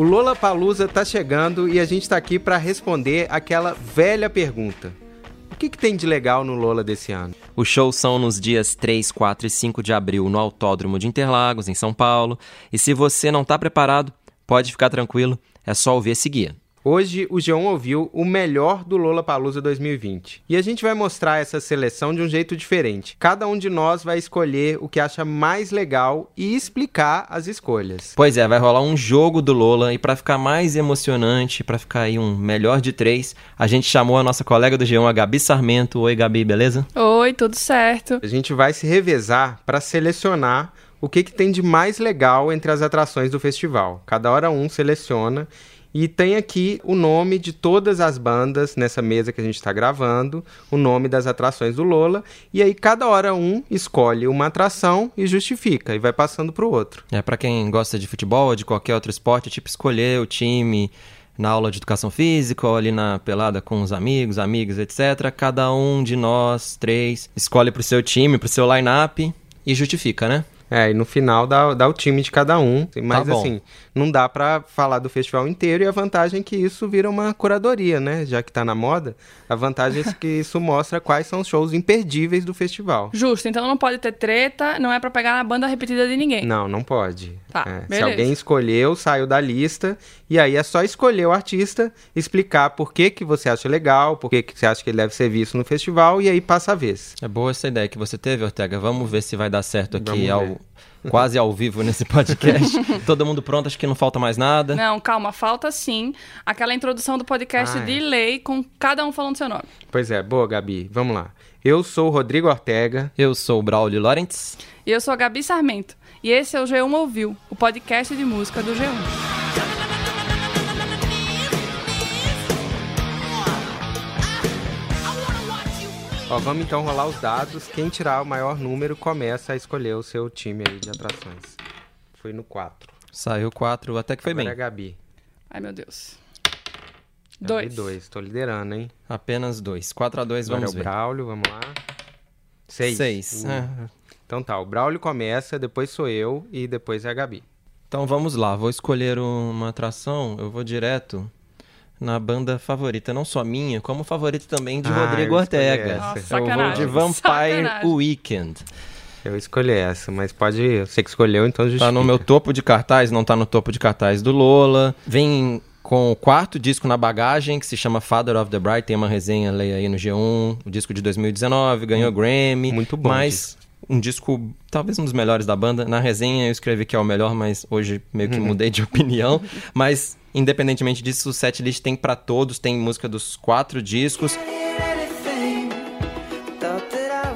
O Lola Palusa tá chegando e a gente tá aqui para responder aquela velha pergunta. O que, que tem de legal no Lola desse ano? Os shows são nos dias 3, 4 e 5 de abril no Autódromo de Interlagos, em São Paulo. E se você não está preparado, pode ficar tranquilo, é só ouvir esse guia. Hoje o João ouviu o melhor do Lola Palusa 2020. E a gente vai mostrar essa seleção de um jeito diferente. Cada um de nós vai escolher o que acha mais legal e explicar as escolhas. Pois é, vai rolar um jogo do Lola e para ficar mais emocionante, para ficar aí um melhor de três, a gente chamou a nossa colega do G1, a Gabi Sarmento. Oi, Gabi, beleza? Oi, tudo certo. A gente vai se revezar para selecionar o que, que tem de mais legal entre as atrações do festival. Cada hora um seleciona e tem aqui o nome de todas as bandas nessa mesa que a gente está gravando, o nome das atrações do Lola, e aí cada hora um escolhe uma atração e justifica, e vai passando para o outro. É para quem gosta de futebol ou de qualquer outro esporte, é tipo escolher o time na aula de educação física ou ali na pelada com os amigos, amigas, etc. Cada um de nós três escolhe para o seu time, para o seu line-up e justifica, né? É, e no final dá, dá o time de cada um. Mas Tá assim, não dá pra falar do festival inteiro e a vantagem é que isso vira uma curadoria, né? Já que tá na moda, a vantagem é que isso mostra quais são os shows imperdíveis do festival. Justo, então não pode ter treta, não é pra pegar a banda repetida de ninguém. Não, não pode. Tá, É, se alguém escolheu, saiu da lista, e aí é só escolher o artista, explicar por que, que você acha legal, por que, que você acha que ele deve ser visto no festival, e aí passa a vez. É boa essa ideia que você teve, Ortega. Vamos ver se vai dar certo aqui ao. quase ao vivo nesse podcast. Todo mundo pronto, acho que não falta mais nada. Não, calma, falta sim aquela introdução do podcast Ah, é. de lei com cada um falando seu nome. Pois é, boa, Gabi. Vamos lá. Eu sou o Rodrigo Ortega. Eu sou o Braulio Lorentz. E eu sou a Gabi Sarmento. E esse é o G1 Ouviu, o podcast de música do G1. Ó, vamos então rolar os dados. Quem tirar o maior número começa a escolher o seu time aí de atrações. Foi no 4. Saiu quatro, até que foi Agora bem. é a Gabi. Ai, meu Deus. Gabi, Dois. dois. Tô liderando, hein? Apenas dois. 4 a 2 Agora vamos é o ver. Braulio, vamos lá. Seis. Seis. Uh, É. Então tá, o Braulio começa, depois sou eu e depois é a Gabi. Então vamos lá, vou escolher uma atração, eu vou direto na banda favorita, não só minha, como favorita também de Ah, Rodrigo Ortega. Nossa, eu vou de. Vampire Sacanagem. Weekend. Eu escolhi essa, mas pode. Você que escolheu, então justifica. Tá no meu topo de cartaz, não tá no topo de cartaz do Lola. Vem com o quarto disco na bagagem, que se chama Father of the Bride. Tem uma resenha, leia aí no G1. O disco de 2019, ganhou Grammy. Muito bom Mas um disco, talvez um dos melhores da banda. Na resenha eu escrevi que é o melhor, mas hoje meio que mudei de opinião. Mas, independentemente disso, o setlist tem pra todos. Tem música dos quatro discos.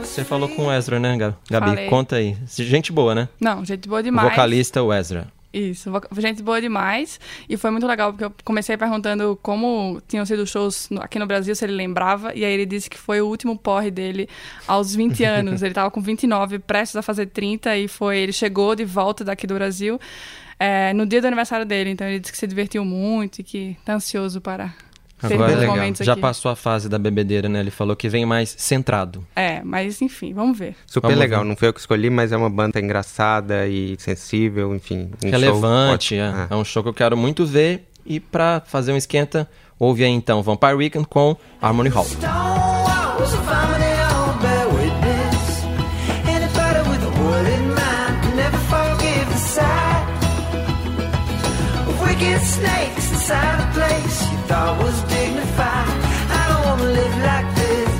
Você falou com o Ezra, né, Gabi? Falei. conta aí. Gente boa, né? Não, gente boa demais. vocalista, o Ezra. Isso, gente boa demais. E foi muito legal, porque eu comecei perguntando como tinham sido os shows aqui no Brasil, se ele lembrava. E aí ele disse que foi o último porre dele aos 20 anos. ele tava com 29, prestes a fazer 30, e foi. Ele chegou de volta daqui do Brasil é, no dia do aniversário dele. Então ele disse que se divertiu muito e que tá ansioso para Agora, bons legal. já aqui. passou a fase da bebedeira, né? Ele falou que vem mais centrado. É, mas enfim, vamos ver. Super Vamos legal, ver. não foi eu que escolhi, mas é uma banda engraçada e sensível, enfim. um show Relevante, ótimo. é. É um show que eu quero muito ver. E pra fazer um esquenta, ouve aí então Vampire Weekend com Harmony Hall. snakes inside a place thought was dignified. I don't wanna live like this,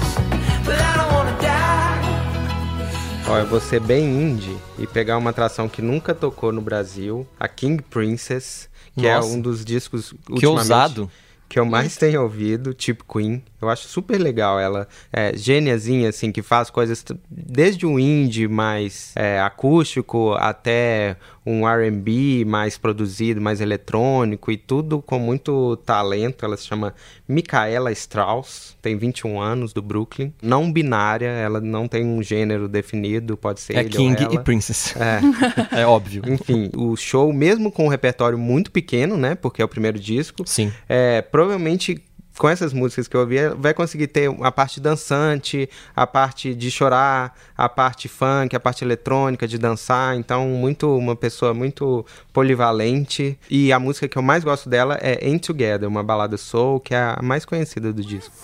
but I don't wanna die. Ó, eu vou ser bem indie e pegar uma atração que nunca tocou no Brasil, a King Princess, que Nossa. é um dos discos Que ousado. que eu mais tenho ouvido, tipo Queen. Eu acho super legal ela. É gêniazinha, assim, que faz coisas desde o indie mais é, acústico até um R&B mais produzido, mais eletrônico e tudo com muito talento. Ela se chama Micaela Strauss, tem 21 anos, do Brooklyn. Não binária, ela não tem um gênero definido, pode ser É King e Princess. É. É óbvio. Enfim, o show, mesmo com um repertório muito pequeno, né? Porque é o primeiro disco, Sim. é, provavelmente com essas músicas que eu ouvi, vai conseguir ter a parte dançante, a parte de chorar, a parte funk, a parte eletrônica de dançar. Então, muito uma pessoa muito polivalente. E a música que eu mais gosto dela é Ain't Together, uma balada soul, que é a mais conhecida do disco.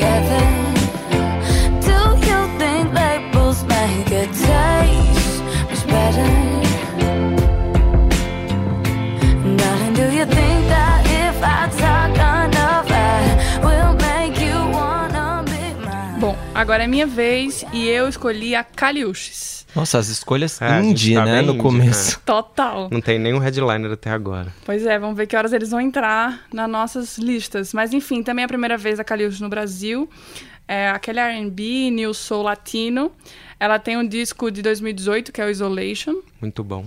I agora é minha vez e eu escolhi a Caliuches. Nossa, as escolhas É, indie, tá né? No indie, começo. Total. Não tem nenhum headliner até agora. Pois é, vamos ver que horas eles vão entrar nas nossas listas. Mas enfim, também é a primeira vez a Caliuches no Brasil. É aquele R&B, New Soul Latino. Ela tem um disco de 2018, que é o Isolation. Muito bom.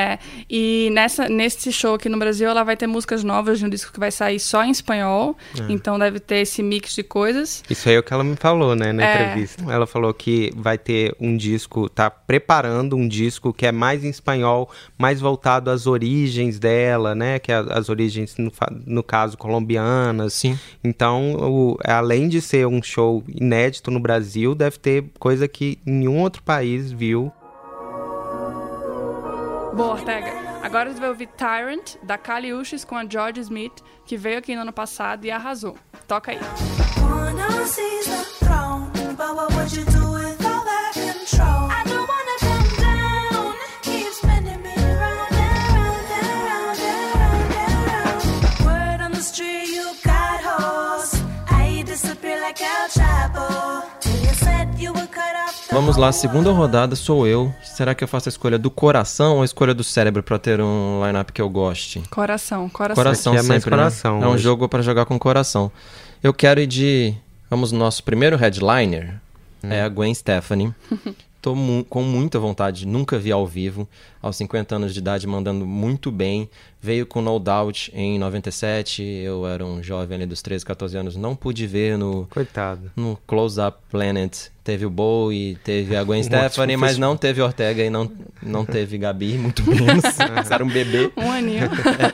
É, e nessa, nesse show aqui no Brasil ela vai ter músicas novas de um disco que vai sair só em espanhol. Então deve ter esse mix de coisas. Isso aí é o que ela me falou, né, na É. entrevista. Ela falou que vai ter um disco, tá preparando um disco que é mais em espanhol, mais voltado às origens dela, né, que é as origens, no, no caso, colombianas. Sim. Então, o- além de ser um show inédito no Brasil, deve ter coisa que nenhum outro país viu. Boa, Ortega. Agora gente vai ouvir Tyrant, da Caliuches com a George Smith, que veio aqui no ano passado e arrasou. Toca aí. Vamos lá, segunda rodada sou eu. Será que eu faço a escolha do coração ou a escolha do cérebro pra ter um lineup que eu goste? Coração, coração. Coração Aqui é mais sempre, né? coração É um jogo pra jogar com coração. Eu quero ir de... Vamos no nosso primeiro headliner. É a Gwen Stefani. Tô mu- com muita vontade, nunca vi ao vivo. Aos 50 anos de idade, mandando muito bem. Veio com No Doubt em 97. Eu era um jovem ali dos 13, 14 anos. Não pude ver no, Coitado. no Close Up Planet teve o Bowie, teve a Gwen Um Stefani, mas não teve Ortega e não, não teve Gabi, muito menos. Você era um bebê. Um aninho.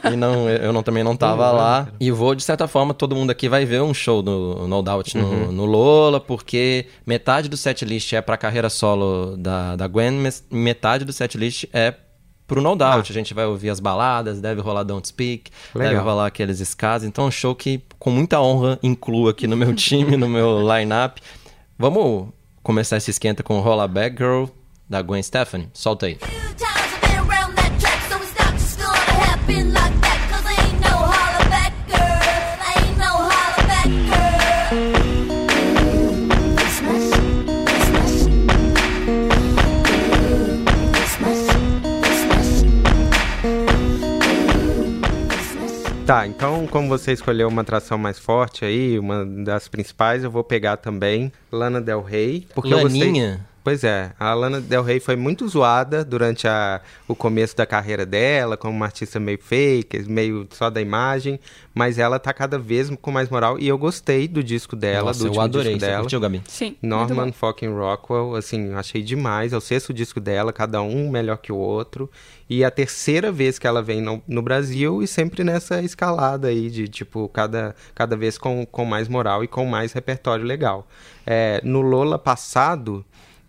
É, e não, eu não, também não tava lá. E vou, de certa forma, todo mundo aqui vai ver um show do No Doubt no, no Lola, porque metade do setlist é pra carreira solo da, da Gwen, mas metade do setlist é pro No Doubt. A gente vai ouvir as baladas, deve rolar Don't Speak, deve Legal. rolar aqueles skas. Então é um show que, com muita honra, incluo aqui no meu time, no meu line-up. Vamos começar esse esquenta com Rolla Back Girl, da Gwen Stefani. Solta aí. Few Tá, então como você escolheu uma atração mais forte aí, uma das principais, eu vou pegar também Lana Del Rey. Porque eu gostei... Pois é, a Lana Del Rey foi muito zoada durante a, o começo da carreira dela, como uma artista meio fake, meio só da imagem, mas ela tá cada vez com mais moral e eu gostei do disco dela, Nossa, do eu último adorei. disco dela. curtiu, Gabi? Sim. Norman fucking Rockwell, assim, eu achei demais. É o sexto disco dela, cada um melhor que o outro. E a terceira vez que ela vem no, no Brasil e sempre nessa escalada aí de, tipo, cada, cada vez com, com mais moral e com mais repertório legal. É, no Lola passado,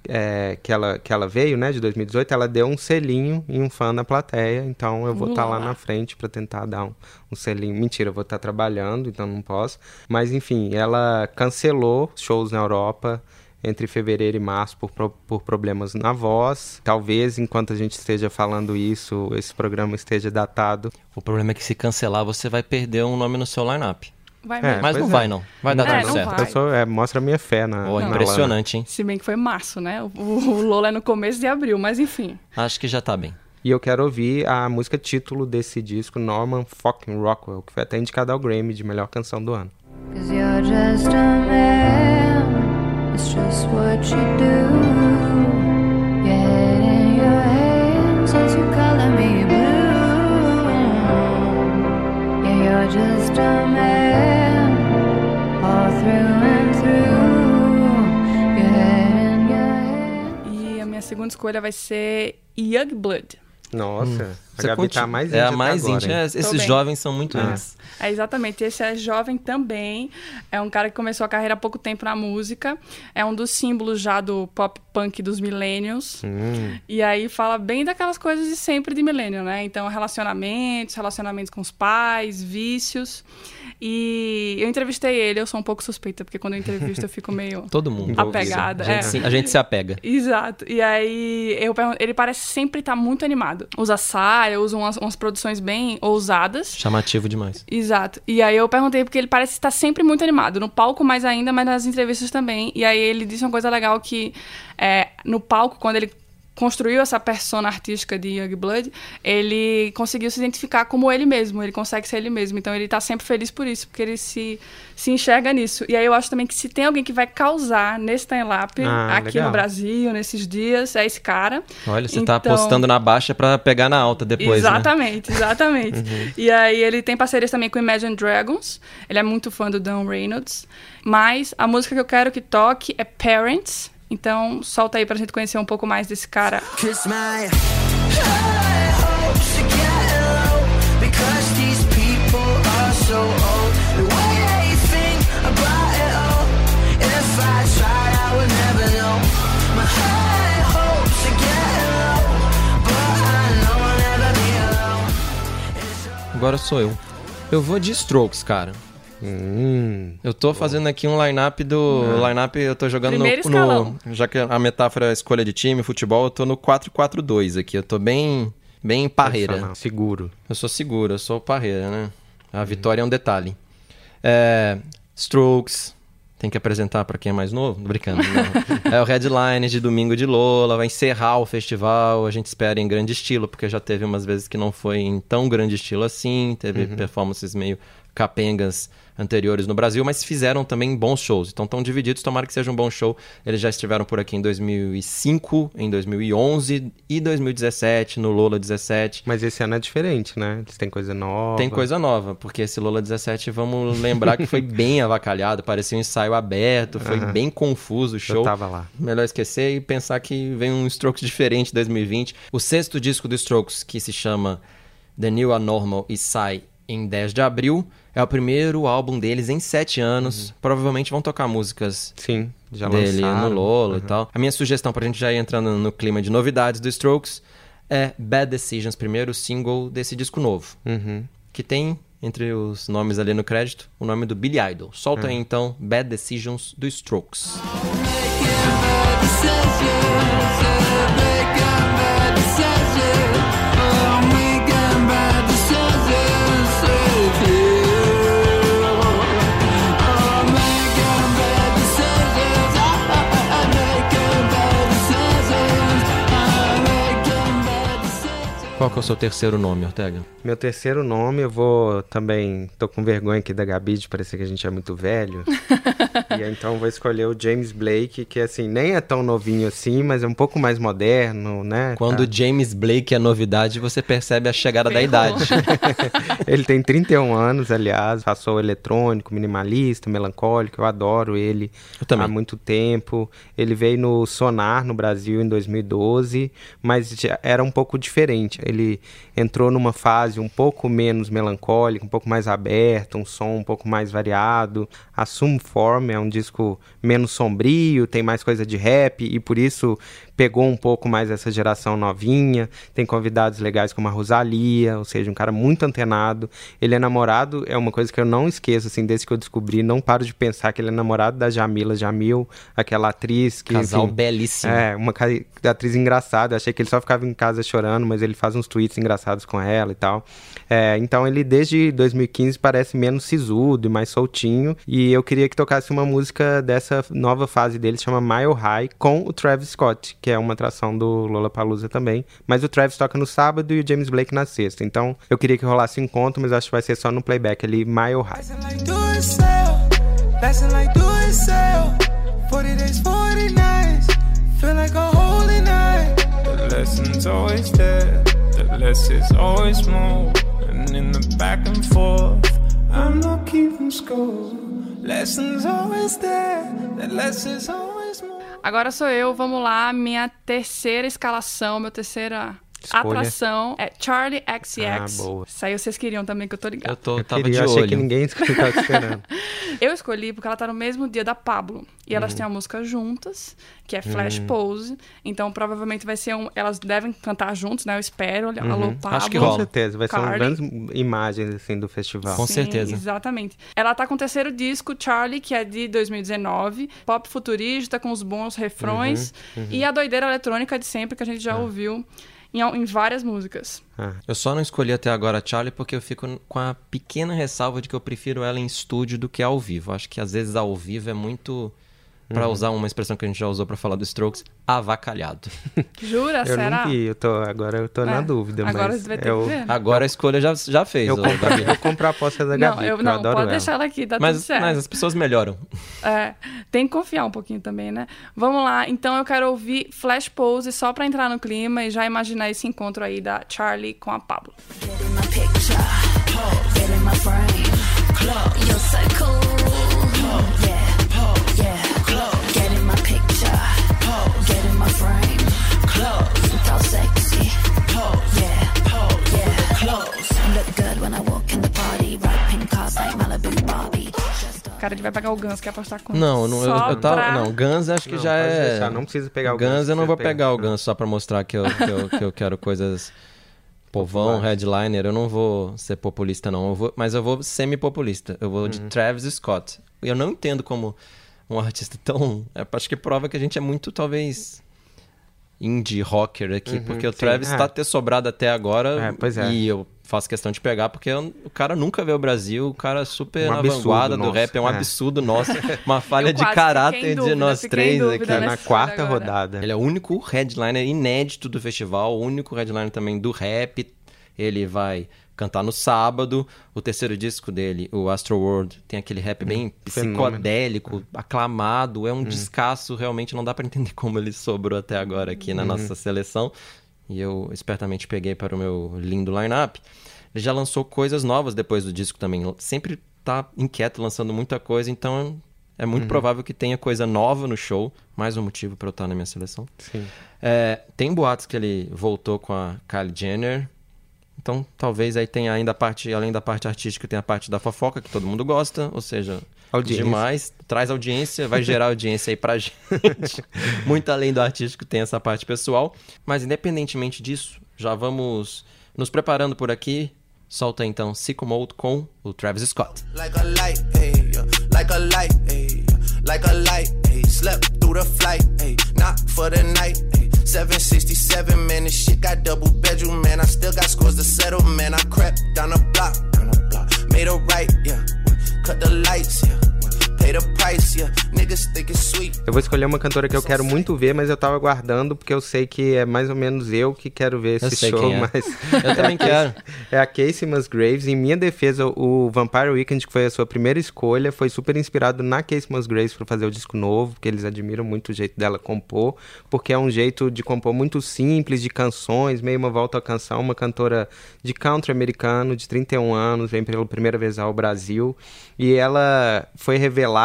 é, que, ela, que ela veio, né, de 2018, ela deu um selinho em um fã na plateia. Então eu vou estar lá Uau. na frente para tentar dar um, um selinho. Mentira, eu vou estar trabalhando, então não posso. Mas enfim, ela cancelou shows na Europa entre fevereiro e março por, por problemas na voz. Talvez enquanto a gente esteja falando isso, esse programa esteja datado. O problema é que se cancelar, você vai perder um nome no seu lineup. Vai É, mesmo. Mas pois não é. vai, não. Vai dar É, tudo não certo. vai. Eu sou, é, mostra a minha fé na, Pô, na impressionante, hein? Se bem que foi março, né? O, o Lola é no começo de abril, mas enfim. Acho que já tá bem. E eu quero ouvir a música título desse disco, Norman fucking Rockwell, que foi até indicada ao Grammy de melhor canção do ano. Cause you're just a man, escolha vai ser Youngblood. Nossa, a Você Gabi conti- tá mais É a mais agora, íntima. hein? É, esses jovens são muito Ah. índios. É, exatamente. Esse é jovem também. É um cara que começou a carreira há pouco tempo na música. É um dos símbolos já do pop punk dos millennials. Hum, E aí fala bem daquelas coisas de sempre de milênio, né? Então, relacionamentos, relacionamentos com os pais, vícios. E eu entrevistei ele, eu sou um pouco suspeita, porque quando eu entrevisto eu fico meio Todo mundo. apegada. A gente, é. se, a gente se apega. Exato. E aí eu pergun- ele parece sempre estar muito animado. Usa saia, usa umas, umas produções bem ousadas. Chamativo demais. Exato. E aí eu perguntei porque ele parece estar sempre muito animado. No palco mais ainda, mas nas entrevistas também. E aí ele disse uma coisa legal que é, no palco, quando ele construiu essa persona artística de Youngblood, ele conseguiu se identificar como ele mesmo. Ele consegue ser ele mesmo. Então ele tá sempre feliz por isso, porque ele se, se enxerga nisso. E aí eu acho também que se tem alguém que vai causar nesse time-up Ah, aqui legal. no Brasil, nesses dias, é esse cara. Olha, você tá Então- apostando na baixa pra pegar na alta depois, né? exatamente, exatamente. E aí ele tem parcerias também com Imagine Dragons. Ele é muito fã do Dan Reynolds. Mas a música que eu quero que toque é Parents. Então solta aí pra gente conhecer um pouco mais desse cara. Agora sou eu. Eu vou de Strokes, cara. Hum. Eu tô fazendo aqui um line-up do. Line-up, eu tô jogando no, Primeiro escalão. no. Já que a metáfora é escolha de time, futebol, eu tô no 4-4-2 aqui. Eu tô bem. Bem parreira. Seguro. Eu sou seguro, eu sou parreira, né? A vitória é um detalhe. É, Strokes, tem que apresentar pra quem é mais novo? Tô brincando. não. é o headline de domingo de Lola, vai encerrar o festival. A gente espera em grande estilo, porque já teve umas vezes que não foi em tão grande estilo assim. Teve performances meio capengas anteriores no Brasil, mas fizeram também bons shows. Então estão divididos, tomara que seja um bom show. Eles já estiveram por aqui em 2005, em 2011 e 2017, no Lola 17. Mas esse ano é diferente, né? Eles têm coisa nova. Tem coisa nova, porque esse Lola 17, vamos lembrar que foi bem avacalhado, parecia um ensaio aberto, foi Aham. bem confuso o Eu show. tava lá. Melhor esquecer e pensar que vem um Strokes diferente em 2020. O sexto disco do Strokes, que se chama The New Anormal e sai em 10 de abril, é o primeiro álbum deles em sete anos. Provavelmente vão tocar músicas Sim, já dele lançaram. no Lola e Uhum. tal. A minha sugestão pra gente já ir entrando no clima de novidades do Strokes é Bad Decisions, primeiro single desse disco novo Uhum. que tem entre os nomes ali no crédito o nome do Billy Idol. Solta aí então Bad Decisions do Strokes. Qual que é o seu terceiro nome, Ortega? Meu terceiro nome, eu vou também. Tô com vergonha aqui da Gabi de parecer que a gente é muito velho. e então vou escolher o James Blake, que assim, nem é tão novinho assim, mas é um pouco mais moderno, né? Quando Tá. James Blake é novidade, você percebe a chegada da Ferrou. idade. ele tem 31 anos, aliás, passou eletrônico, minimalista, melancólico, eu adoro ele Eu também. há muito tempo. Ele veio no Sonar no Brasil em 2012, mas era um pouco diferente. Ele entrou numa fase um pouco menos melancólica, um pouco mais aberta, um som um pouco mais variado. Assume Form é um disco menos sombrio, tem mais coisa de rap e por isso pegou um pouco mais essa geração novinha. Tem convidados legais como a Rosalia, ou seja, um cara muito antenado. Ele é namorado, é uma coisa que eu não esqueço, assim, desde que eu descobri, não paro de pensar que ele é namorado da Jamila Jamil, aquela atriz que. Casal enfim, belíssimo. é, uma atriz engraçada. Eu achei que ele só ficava em casa chorando, mas ele faz uns tweets engraçados com ela e tal. É, então ele, desde 2015, parece menos sisudo e mais soltinho. E eu queria que tocasse uma música dessa nova fase dele, chama Mile High, com o Travis Scott, que é uma atração do Lollapalooza também. Mas o Travis toca no sábado e o James Blake na sexta. Então eu queria que rolasse encontro, mas acho que vai ser só no playback ali, Mile High. Lasting like do it sell. Lasting like do it sell. 40 days, 40 nights. Feel like a holy night. The lesson's always there, the less is always more. And in the back and forth, I'm not keeping score. Lessons always there, the less is always. Agora sou eu, vamos lá, minha terceira escalação, meu terceira escolha. atração é Charlie XX. Ah, boa. Isso aí vocês queriam também, que eu tô ligado. Eu tô, Eu tava queria, de achei olho. que ninguém estava esperando. Eu escolhi porque ela tá no mesmo dia da Pablo. E elas Uhum. têm uma música juntas, que é Flash Pose. Então, provavelmente vai ser um. Elas devem cantar juntos, né? Eu espero. Olha, Alô, Pablo. Acho que Com rola. certeza, vai ser uma Carly. grande imagens assim do festival. Com Sim, certeza. Exatamente. Ela tá com o terceiro disco, Charlie, que é de 2019. Pop futurista, com os bons refrões. Uhum, E a doideira eletrônica de sempre, que a gente já ouviu em, em várias músicas. Ah, Eu só não escolhi até agora a Charlie porque eu fico com a pequena ressalva de que eu prefiro ela em estúdio do que ao vivo. Acho que às vezes ao vivo é muito, pra Uhum. usar uma expressão que a gente já usou pra falar do Strokes, avacalhado. Jura? eu Será? não vi, eu tô, agora eu tô na É, dúvida, Agora mas você vai ter eu, que ver. Agora a escolha já, já fez, eu, compro, eu compro a aposta da Não, Gabi, eu, porque não eu adoro pode ela. deixar ela aqui, tá tudo Mas, certo. mas as pessoas melhoram. É, tem que confiar um pouquinho também, né? Vamos lá, então eu quero ouvir Flash Pose só pra entrar no clima e já imaginar esse encontro aí da Charlie com a Pablo. Get in my picture, get in my frame. You're so cool, cara ele vai pagar o Guns, quer apostar com Não, não eu, eu tava. pra- Não, Guns acho que Não, já é. deixar, não precisa pegar o Guns. Guns, eu não vou pegar, pegar o. Guns só pra mostrar que eu, que eu, que eu quero coisas. Povão, headliner, eu não vou ser populista, não. Eu vou, mas eu vou semi-populista. Eu vou de Uhum. Travis Scott. Eu não entendo como um artista tão. é, acho que prova que a gente é muito, talvez. Indie rocker aqui, porque o Uhum, sim. Travis É. tá ter sobrado até agora. É, pois é. E eu faço questão de pegar, porque eu- o cara nunca vê o Brasil, o cara é super Um na absurdo vanguarda do nosso, rap, é um é. absurdo nosso. Uma falha de caráter em de dúvida, nós três dúvida aqui. na quarta agora. rodada. Ele é o único headliner inédito do festival, o único headliner também do rap. Ele vai cantar no sábado. O terceiro disco dele, o Astro World, tem aquele rap bem fenômeno. psicodélico, aclamado. É um descasso, realmente não dá pra entender como ele sobrou até agora aqui na nossa seleção. E eu espertamente peguei para o meu lindo line-up. Ele já lançou coisas novas depois do disco também. Sempre tá inquieto, lançando muita coisa, então é muito provável que tenha coisa nova no show. Mais um motivo para eu estar na minha seleção. Sim. É, tem boatos que ele voltou com a Kylie Jenner. Então, talvez aí tenha ainda a parte, além da parte artística, tem a parte da fofoca, que todo mundo gosta. Ou seja, Audiência. demais. Traz audiência, vai gerar audiência aí pra gente. Muito além do artístico, tem essa parte pessoal. Mas, independentemente disso, já vamos nos preparando por aqui. Solta então Sicko Mode com o Travis Scott. like a light, yeah. like a light, yeah. like a light, ayy. slept through the flight, ayy. not for the night, ayy. 767, man, this shit got double bedroom, man. I still got scores to settle, man. I crept down the block, down the block, made a right, yeah. Cut the lights, yeah. Eu vou escolher uma cantora que eu quero muito ver, mas eu tava guardando porque eu sei que é mais ou menos eu que quero ver esse show, é. mas Eu também quero. é a Casey Musgraves. Em minha defesa, o Vampire Weekend, que foi a sua primeira escolha, foi super inspirado na Casey Musgraves para fazer o disco novo, porque eles admiram muito o jeito dela compor, porque é um jeito de compor muito simples, de canções, meio uma volta à canção, uma cantora de country americano, de 31 anos, vem pela primeira vez ao Brasil, e ela foi revelada,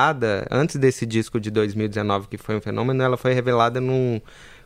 antes desse disco de 2019, que foi um fenômeno, ela foi revelada num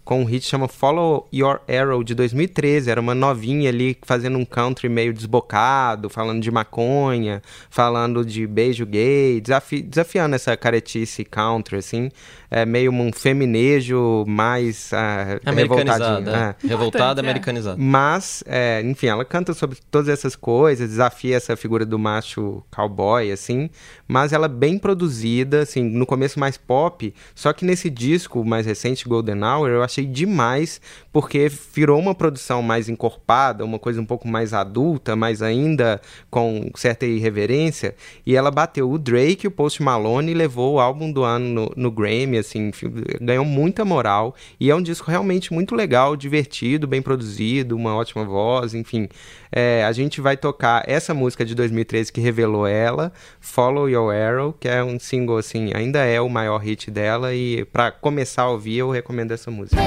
com um hit chama Follow Your Arrow de 2013. Era uma novinha ali fazendo um country meio desbocado, falando de maconha, falando de beijo gay, desafi- desafiando essa caretice country, assim. É meio um feminejo mais ah, revoltadinho. Americanizada. é. é. Revoltada, é. americanizada. Mas, é, enfim, ela canta sobre todas essas coisas, desafia essa figura do macho cowboy, assim, mas ela é bem produzida, assim, no começo mais pop, só que nesse disco mais recente, Golden Hour, eu achei demais, porque virou uma produção mais encorpada, uma coisa um pouco mais adulta, mas ainda com certa irreverência, e ela bateu o Drake, o Post Malone, e levou o álbum do ano no, no Grammy, assim, ganhou muita moral, e é um disco realmente muito legal, divertido, bem produzido, uma ótima voz, enfim. É, a gente vai tocar essa música de 2013 que revelou ela, Follow Your Arrow, que é um single, assim, ainda é o maior hit dela, e pra começar a ouvir, eu recomendo essa música.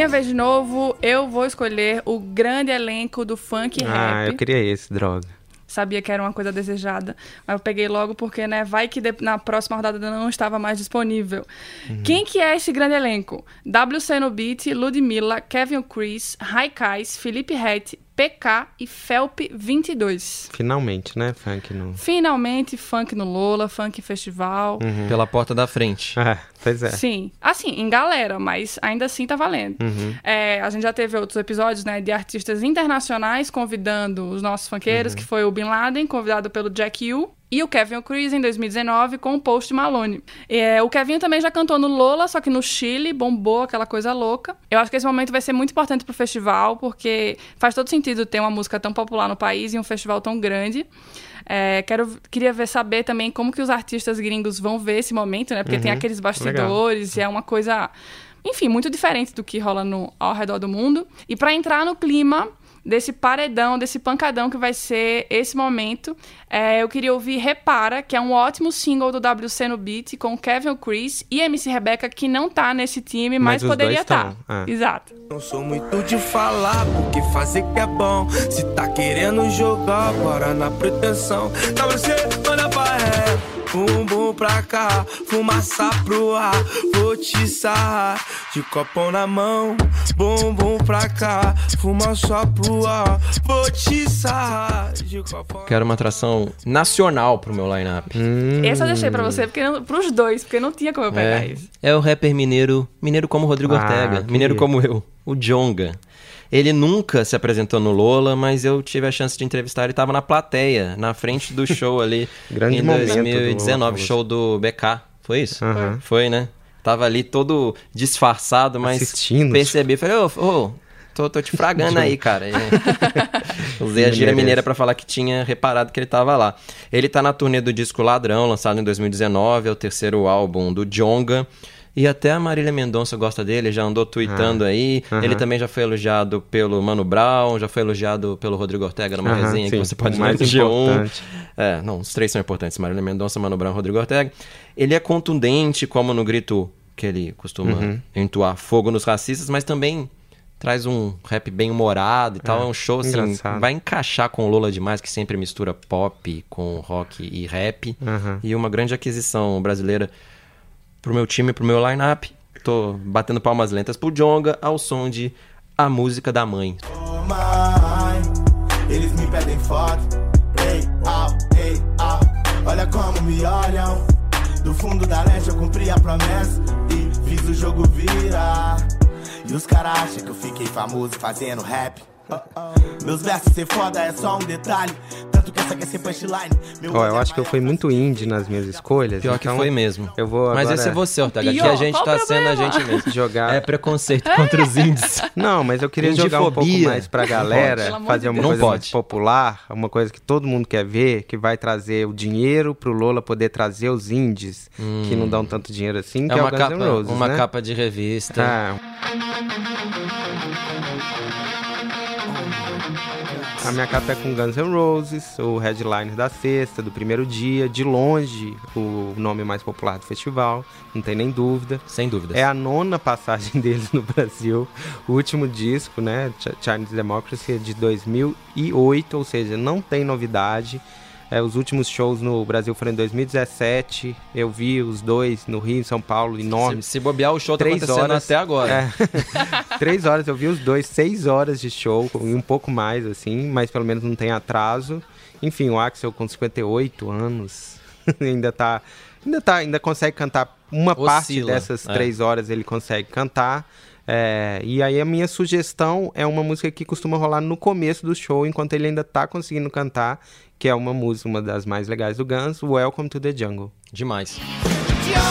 Minha vez de novo, eu vou escolher o grande elenco do funk Ah, rap. eu queria esse, droga. Sabia que era uma coisa desejada, mas eu peguei logo porque, né, vai que na próxima rodada não estava mais disponível. Quem que é esse grande elenco? WC no beat, Ludmilla, Kevin Chris, Raikais, Felipe Rett, PK e Felp 22. Finalmente, né, funk no... Finalmente, funk no Lola, funk festival. Pela porta da frente. É, pois é. Sim, assim, em galera, mas ainda assim tá valendo. Uhum. É, a gente já teve outros episódios, né, de artistas internacionais convidando os nossos Uhum. funkeiros, que foi o Bin Laden, convidado pelo Jack U, e o Kevin O'Cris em 2019 com o Post Malone. É, o Kevin também já cantou no Lola, só que no Chile, bombou aquela coisa louca. Eu acho que esse momento vai ser muito importante pro festival, porque faz todo sentido ter uma música tão popular no país e um festival tão grande. É, quero, queria ver, saber também como que os artistas gringos vão ver esse momento, né? Porque Uhum. tem aqueles bastidores e é uma coisa, enfim, muito diferente do que rola no, ao redor do mundo. E para entrar no clima desse paredão, desse pancadão que vai ser esse momento, é, eu queria ouvir Repara, que é um ótimo single do WC no Beat, com Kevin Chris e MC Rebeca, que não tá nesse time, mas, Mas os poderia estar. tão, ah. Exato. Não sou muito de falar, porque fazer que é bom. Se tá querendo jogar, bora na pretensão. WC, manda pra ré. Bumbum pra cá, fumaça pro ar. Vou te sarrar, de copão na mão. Bumbum pra cá, fumaça pro ar. Vou te sarrar, de copão Quero uma atração nacional pro meu line-up. Esse eu deixei pra você, porque não, pros dois, porque não tinha como eu pegar É, isso. é o rapper mineiro, mineiro como Rodrigo Ah, Ortega, queria. mineiro como eu, o Jonga. Ele nunca se apresentou no Lola, mas eu tive a chance de entrevistar. Ele tava na plateia, na frente do show ali, Grande em momento do 2019, Lollapalooza. show do BK. Foi isso? Aham. Foi, né? Tava ali todo disfarçado, mas Assistindo. percebi. Falei, ô, ô, tô, tô te fragando aí, cara. Usei a gíria merece. mineira pra falar que tinha reparado que ele tava lá. Ele tá na turnê do disco Ladrão, lançado em 2019, é o terceiro álbum do Jonga. E até a Marília Mendonça gosta dele, já andou tweetando aí. Ah, aham. Ele também já foi elogiado pelo Mano Brown, já foi elogiado pelo Rodrigo Ortega numa Aham, resenha que sim, você pode mais no G1. importante. É, não, os três são importantes: Marília Mendonça, Mano Brown, Rodrigo Ortega. Ele é contundente, como no grito que ele costuma Uhum. entoar fogo nos racistas, mas também traz um rap bem humorado e tal. É, um show assim, engraçado. vai encaixar com o Lola demais, que sempre mistura pop com rock e rap. Aham. E uma grande aquisição brasileira pro meu time, pro meu line-up. Tô batendo palmas lentas pro Jonga ao som de A Música da Mãe. Oh, mãe, eles me pedem foto. Ei, au, ei, au. Olha como me olham. Do fundo da leste eu cumpri a promessa e fiz o jogo virar. E os caras acham que eu fiquei famoso fazendo rap. Meus versos ser foda é só um detalhe. Tanto que essa quer ser punchline. Ó, eu é acho que eu fui muito indie nas minhas escolhas. Pior que então foi mesmo. Eu vou Mas agora esse é você, Ortega. Aqui a gente tá sendo a gente mesmo. jogar. É preconceito contra os índios. Não, mas eu queria jogar um pouco mais pra galera, fazer uma coisa mais popular, uma coisa que todo mundo quer ver, que vai trazer o dinheiro pro Lola poder trazer os indies, que não dão tanto dinheiro assim, que É é, uma capa, Roses, uma né? capa de revista. Ah. A minha capa é com Guns N' Roses, o headliner da sexta, do primeiro dia, de longe o nome mais popular do festival, não tem nem dúvida. Sem dúvidas. É a nona passagem deles no Brasil. O último disco, né, Ch- Chinese Democracy, é de 2008, ou seja, não tem novidade. É, os últimos shows no Brasil foram em 2017. Eu vi os dois no Rio, em São Paulo, se, enormes. se bobear, o show tá Três acontecendo horas. até agora. É. Três horas, eu vi os dois, seis horas de show, e um pouco mais, assim, mas pelo menos não tem atraso. Enfim, o Axel com 58 anos ainda tá. Ainda tá, ainda consegue cantar uma parte Oscila, dessas é. três horas ele consegue cantar. É, e aí a minha sugestão é uma música que costuma rolar no começo do show, enquanto ele ainda tá conseguindo cantar, que é uma música, uma das mais legais do Guns, Welcome to the Jungle. Demais. Eu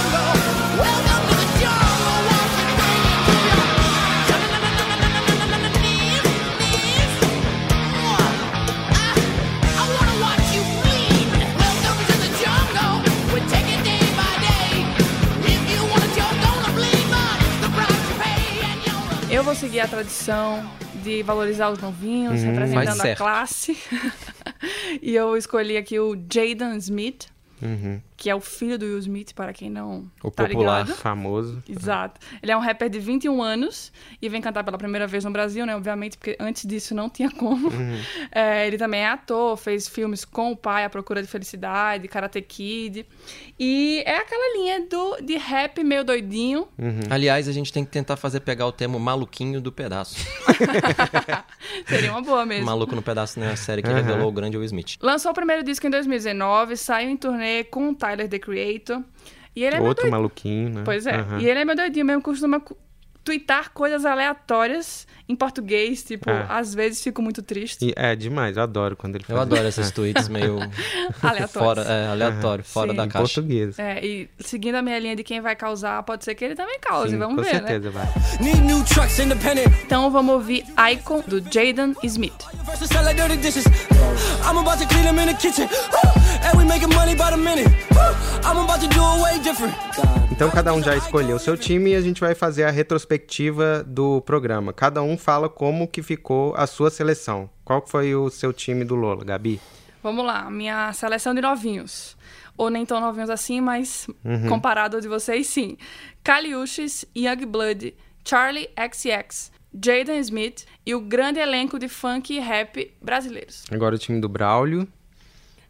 vou seguir a tradição de valorizar os novinhos, Uhum. Faz representando a classe. e eu escolhi aqui o Jaden Smith, que é o filho do Will Smith, para quem não O tá popular. ligado. Famoso. Exato. Ele é um rapper de 21 anos e vem cantar pela primeira vez no Brasil, né? Obviamente, porque antes disso não tinha como. É, ele também é ator, fez filmes com o pai, A Procura de Felicidade, Karate Kid. E é aquela linha do, de rap meio doidinho. Aliás, a gente tem que tentar fazer pegar o termo maluquinho do pedaço. Seria uma boa mesmo. Maluco no pedaço, né? A série que Aham. revelou o grande Will Smith. Lançou o primeiro disco em 2019, saiu em turnê com o Tyler, The Creator. E ele é Outro maluquinho, né? Pois é. Aham. E ele é meu doidinho mesmo, costuma twittar coisas aleatórias em português. Tipo, É. às vezes fico muito triste. E é demais, eu adoro quando ele faz Eu adoro esses tweets meio Aleatórios. fora, é, aleatório, fora Sim. da Em caixa. português. É, e seguindo a minha linha de quem vai causar, pode ser que ele também cause. Sim, Vamos com ver, né? certeza vai. Need new trucks, independent. Então vamos ouvir Icon do Jaden Smith. I'm about to clean them in the kitchen. And we making money by the minute. I'm about to do it way different. Então cada um já escolheu o seu time e a gente vai fazer a retrospectiva do programa. Cada um fala como que ficou a sua seleção. Qual foi o seu time do Lola, Gabi? Vamos lá, minha seleção de novinhos. Ou nem tão novinhos assim, mas comparado ao de vocês, sim. Kaliushis, Youngblood, Charlie XX, Jaden Smith e o grande elenco de funk e rap brasileiros. Agora o time do Braulio.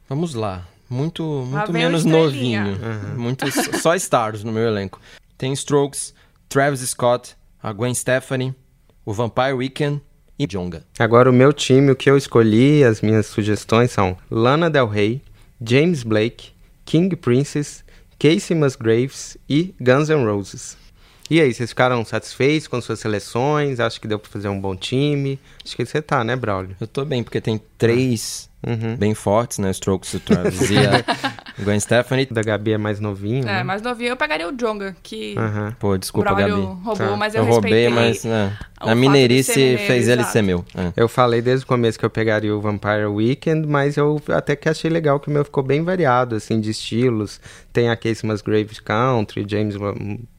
Vamos lá. Muito, muito menos novinho. Muito, só stars no meu elenco. Tem Strokes, Travis Scott, a Gwen Stefani, o Vampire Weekend e Jonga. Agora o meu time, o que eu escolhi, as minhas sugestões são Lana Del Rey, James Blake, King Princess, Casey Musgraves e Guns N' Roses. E aí, vocês ficaram satisfeitos com suas seleções? Acho que deu pra fazer um bom time? Acho que você tá, né, Braulio? Eu tô bem, porque tem três Uhum. bem fortes, né? Strokes, o Travis e a Gwen Stefani. Da Gabi é mais novinho, É, né? mais novinho eu pegaria o Jonga, que Aham. Pô, o desculpa, Braulio Gabi. roubou, Tá. mas eu, Eu roubei, respeitei. mas né, a mineirice fez ele exato. ser meu. É. Eu falei desde o começo que eu pegaria o Vampire Weekend, mas eu até que achei legal que o meu ficou bem variado, assim, de estilos. Tem a Casey Musgraves Country, James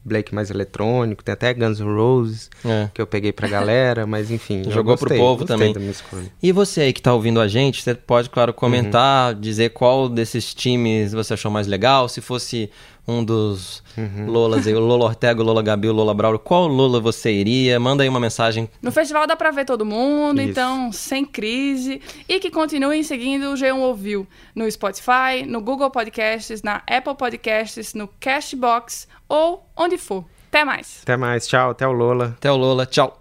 Blake mais eletrônico, tem até Guns N' Roses, É. que eu peguei pra galera, mas enfim. Jogou pro gostei, povo gostei também. da minha escolha. E você aí que tá ouvindo a gente, você pode, claro, comentar, Uhum. dizer qual desses times você achou mais legal. Se fosse um dos Uhum. Lolas aí, o Lola Ortega, o Lola Gabi, o Lola Braulio, qual Lola você iria? Manda aí uma mensagem. No festival dá pra ver todo mundo, Isso. então sem crise. E que continuem seguindo o G1 Ouviu no Spotify, no Google Podcasts, na Apple Podcasts, no Cashbox ou onde for. Até mais! Até mais, tchau, até o Lola. Até o Lola, tchau.